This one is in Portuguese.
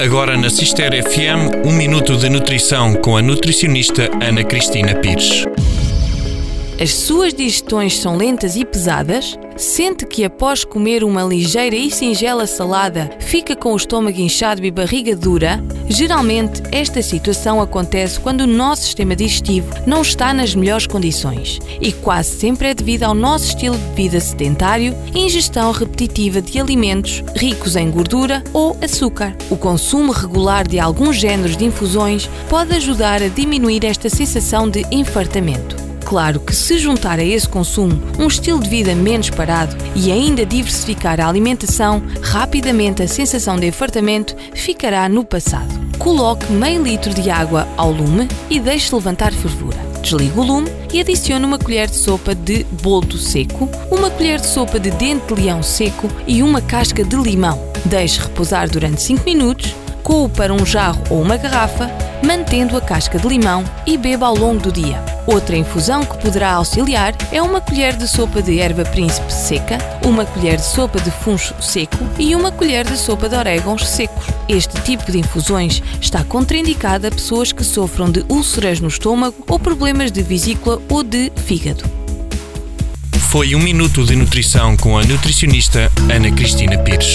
Agora na Cister FM, um minuto de nutrição com a nutricionista Ana Cristina Pires. As suas digestões são lentas e pesadas? Sente que após comer uma ligeira e singela salada fica com o estômago inchado e barriga dura? Geralmente, esta situação acontece quando o nosso sistema digestivo não está nas melhores condições e quase sempre é devido ao nosso estilo de vida sedentário e ingestão repetitiva de alimentos ricos em gordura ou açúcar. O consumo regular de alguns géneros de infusões pode ajudar a diminuir esta sensação de infartamento. Claro que se juntar a esse consumo um estilo de vida menos parado e ainda diversificar a alimentação, rapidamente a sensação de enfartamento ficará no passado. Coloque meio litro de água ao lume e deixe levantar fervura. Desligue o lume e adicione uma colher de sopa de boldo seco, uma colher de sopa de dente de leão seco e uma casca de limão. Deixe repousar durante 5 minutos, coe para um jarro ou uma garrafa, mantendo a casca de limão e beba ao longo do dia. Outra infusão que poderá auxiliar é uma colher de sopa de erva príncipe seca, uma colher de sopa de funcho seco e uma colher de sopa de orégãos secos. Este tipo de infusões está contraindicado a pessoas que sofram de úlceras no estômago ou problemas de vesícula ou de fígado. Foi um minuto de nutrição com a nutricionista Ana Cristina Pires.